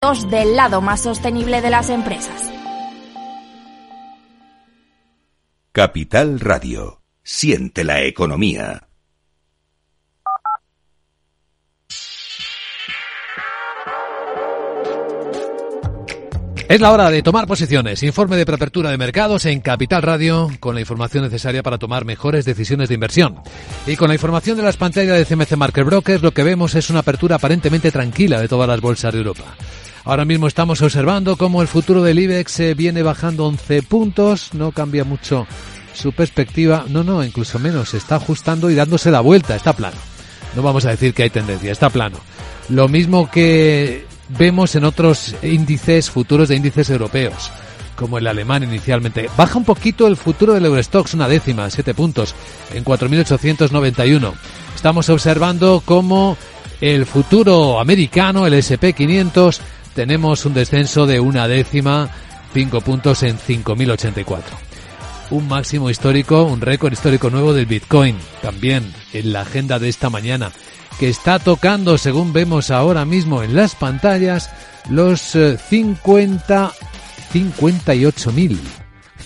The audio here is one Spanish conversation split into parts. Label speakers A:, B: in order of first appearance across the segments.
A: del lado más sostenible de las empresas.
B: Capital Radio. Siente la economía.
C: Es la hora de tomar posiciones. Informe de preapertura de mercados en Capital Radio con la información necesaria para tomar mejores decisiones de inversión. Y con la información de las pantallas de CMC Market Brokers lo que vemos es una apertura aparentemente tranquila de todas las bolsas de Europa. Ahora mismo estamos observando cómo el futuro del IBEX viene bajando 11 puntos, no cambia mucho su perspectiva, no, no, incluso menos, se está ajustando y dándose la vuelta, está plano. No vamos a decir que hay tendencia, está plano. Lo mismo que vemos en otros índices futuros de índices europeos, como el alemán inicialmente. Baja un poquito el futuro del Eurostox, una décima, siete puntos, en 4.891. Estamos observando cómo el futuro americano, el SP500, tenemos un descenso de una décima, cinco puntos en 5.084. Un máximo histórico, un récord histórico nuevo del Bitcoin, también en la agenda de esta mañana que está tocando, según vemos ahora mismo en las pantallas, los 50, 58 mil,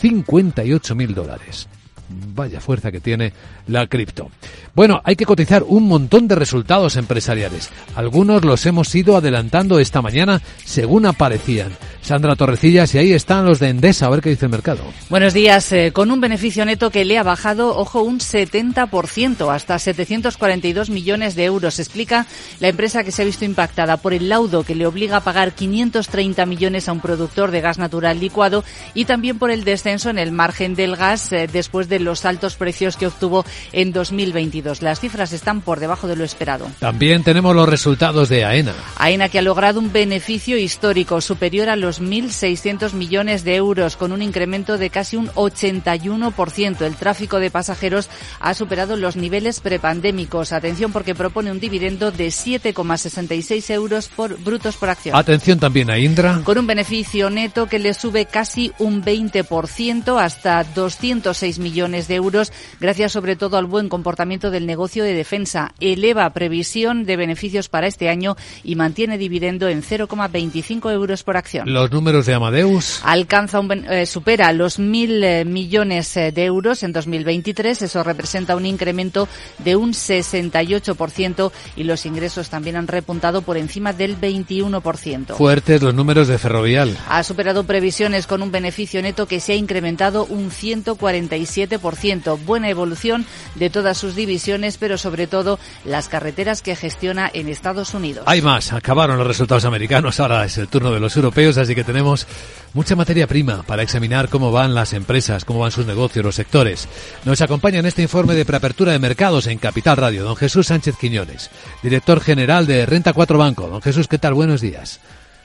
C: 58 mil dólares. Vaya fuerza que tiene la cripto. Bueno, hay que cotizar un montón de resultados empresariales. Algunos los hemos ido adelantando esta mañana según aparecían. Sandra Torrecillas, y ahí están los de Endesa, a ver qué dice el mercado.
D: Buenos días. Eh, con un beneficio neto que le ha bajado, ojo, un 70%, hasta 742 millones de euros. Explica la empresa que se ha visto impactada por el laudo que le obliga a pagar 530 millones a un productor de gas natural licuado y también por el descenso en el margen del gas eh, después de los altos precios que obtuvo en 2022. Las cifras están por debajo de lo esperado.
C: También tenemos los resultados de AENA.
D: AENA que ha logrado un beneficio histórico superior a los 1.600 millones de euros con un incremento de casi un 81%. El tráfico de pasajeros ha superado los niveles prepandémicos. Atención porque propone un dividendo de 7,66 euros por brutos por acción.
C: Atención también a Indra.
D: Con un beneficio neto que le sube casi un 20% hasta 206 millones de euros gracias sobre todo al buen comportamiento del negocio de defensa. Eleva previsión de beneficios para este año y mantiene dividendo en 0,25 euros por acción.
C: Los números de Amadeus.
D: Alcanza un, eh, supera los mil eh, millones eh, de euros en 2023. Eso representa un incremento de un 68% y los ingresos también han repuntado por encima del 21%.
C: Fuertes los números de Ferrovial.
D: Ha superado previsiones con un beneficio neto que se ha incrementado un 147%. Buena evolución de todas sus divisiones, pero sobre todo las carreteras que gestiona en Estados Unidos.
C: Hay más, acabaron los resultados americanos, ahora es el turno de los europeos, así que tenemos mucha materia prima para examinar cómo van las empresas, cómo van sus negocios, los sectores. Nos acompaña en este informe de preapertura de mercados en Capital Radio, don Jesús Sánchez Quiñones, director general de Renta 4 Banco. Don Jesús, ¿qué tal? Buenos días.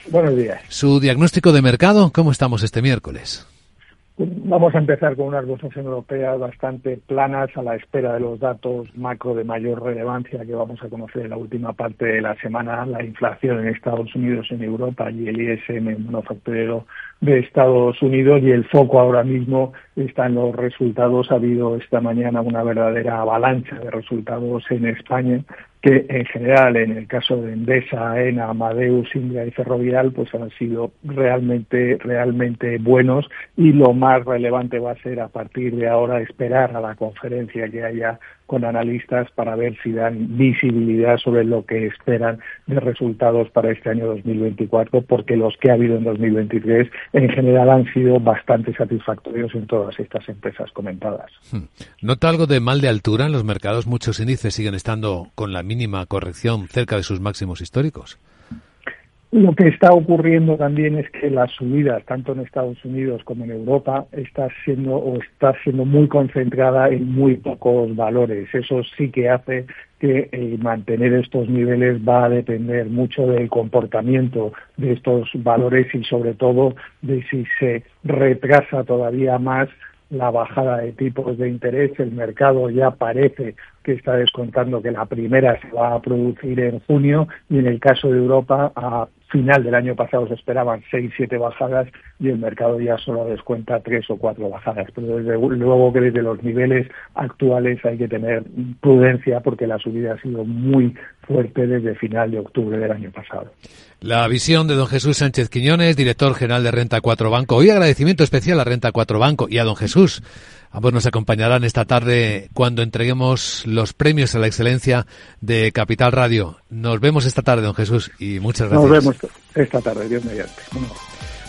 E: Buenos días.
C: Su diagnóstico de mercado, ¿cómo estamos este miércoles?
E: Vamos a empezar con unas bolsas europeas bastante planas a la espera de los datos macro de mayor relevancia que vamos a conocer en la última parte de la semana, la inflación en Estados Unidos, en Europa y el ISM manufacturero de Estados Unidos y el foco ahora mismo está en los resultados. Ha habido esta mañana una verdadera avalancha de resultados en España que en general en el caso de Endesa, ENA, Amadeus, Indra y Ferrovial pues han sido realmente realmente buenos. Y lo más relevante va a ser a partir de ahora esperar a la conferencia que haya con analistas para ver si dan visibilidad sobre lo que esperan de resultados para este año 2024 porque los que ha habido en 2023 en general han sido bastante satisfactorios en todas estas empresas comentadas.
C: Hmm. ¿Nota algo de mal de altura en los mercados? Muchos índices siguen estando con la mínima corrección cerca de sus máximos históricos.
E: Lo que está ocurriendo también es que la subida, tanto en Estados Unidos como en Europa, está siendo o está siendo muy concentrada en muy pocos valores. Eso sí que hace que eh, mantener estos niveles va a depender mucho del comportamiento de estos valores y sobre todo de si se retrasa todavía más la bajada de tipos de interés. El mercado ya parece que está descontando que la primera se va a producir en junio y en el caso de Europa a final del año pasado se esperaban seis, siete bajadas y el mercado ya solo descuenta tres o cuatro bajadas. Pero desde luego que desde los niveles actuales hay que tener prudencia porque la subida ha sido muy fuerte desde final de octubre del año pasado.
C: La visión de don Jesús Sánchez Quiñones, director general de Renta 4 Banco. Hoy agradecimiento especial a Renta 4 Banco y a don Jesús. Ambos nos acompañarán esta tarde cuando entreguemos los premios a la excelencia de Capital Radio. Nos vemos esta tarde, don Jesús, y muchas gracias.
E: Nos vemos esta tarde, Dios mediante.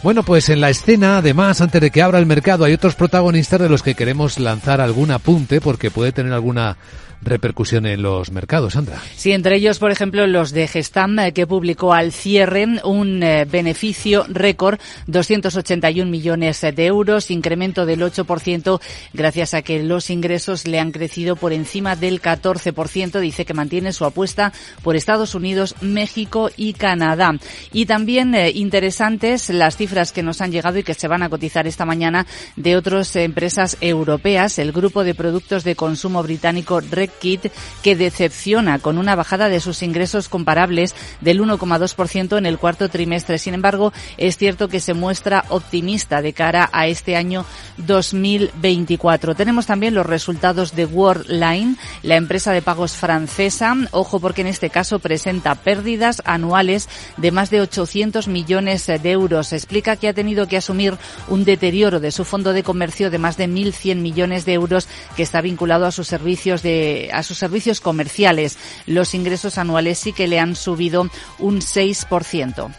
C: Bueno, pues en la escena, además, antes de que abra el mercado, hay otros protagonistas de los que queremos lanzar algún apunte porque puede tener alguna repercusión en los mercados, Sandra.
D: Sí, entre ellos, por ejemplo, los de Gestam, eh, que publicó al cierre un eh, beneficio récord, 281 millones de euros, incremento del 8%, gracias a que los ingresos le han crecido por encima del 14%. Dice que mantiene su apuesta por Estados Unidos, México y Canadá. Y también eh, interesantes las cifras que nos han llegado y que se van a cotizar esta mañana de otras empresas europeas. El grupo de productos de consumo británico Kit, que decepciona con una bajada de sus ingresos comparables del 1,2% en el cuarto trimestre. Sin embargo, es cierto que se muestra optimista de cara a este año 2024. Tenemos también los resultados de Worldline, la empresa de pagos francesa. Ojo porque en este caso presenta pérdidas anuales de más de 800 millones de euros. Explica que ha tenido que asumir un deterioro de su fondo de comercio de más de 1.100 millones de euros que está vinculado a sus servicios de a sus servicios comerciales. Los ingresos anuales sí que le han subido un 6%.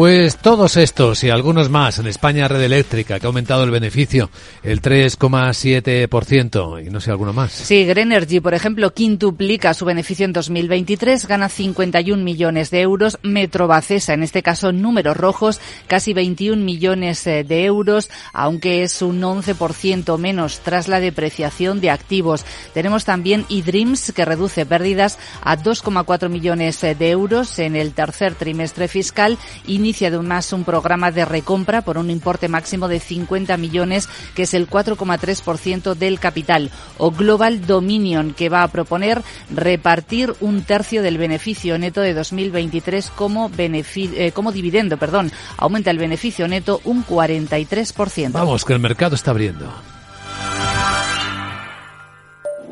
C: Pues todos estos y algunos más en España Red Eléctrica, que ha aumentado el beneficio el 3,7% y no sé alguno más.
D: Sí, Grenergy, por ejemplo, quintuplica su beneficio en 2023, gana 51 millones de euros. Metrobacesa, en este caso números rojos, casi 21 millones eh, de euros, aunque es un 11% menos tras la depreciación de activos. Tenemos también eDreams, que reduce pérdidas a 2,4 millones de euros en el tercer trimestre fiscal inicia además un programa de recompra por un importe máximo de 50 millones, que es el 4,3% del capital, o Global Dominion, que va a proponer repartir un tercio del beneficio neto de 2023 como, eh, como dividendo. Perdón. Aumenta el beneficio neto un 43%.
C: Vamos, que el mercado está abriendo.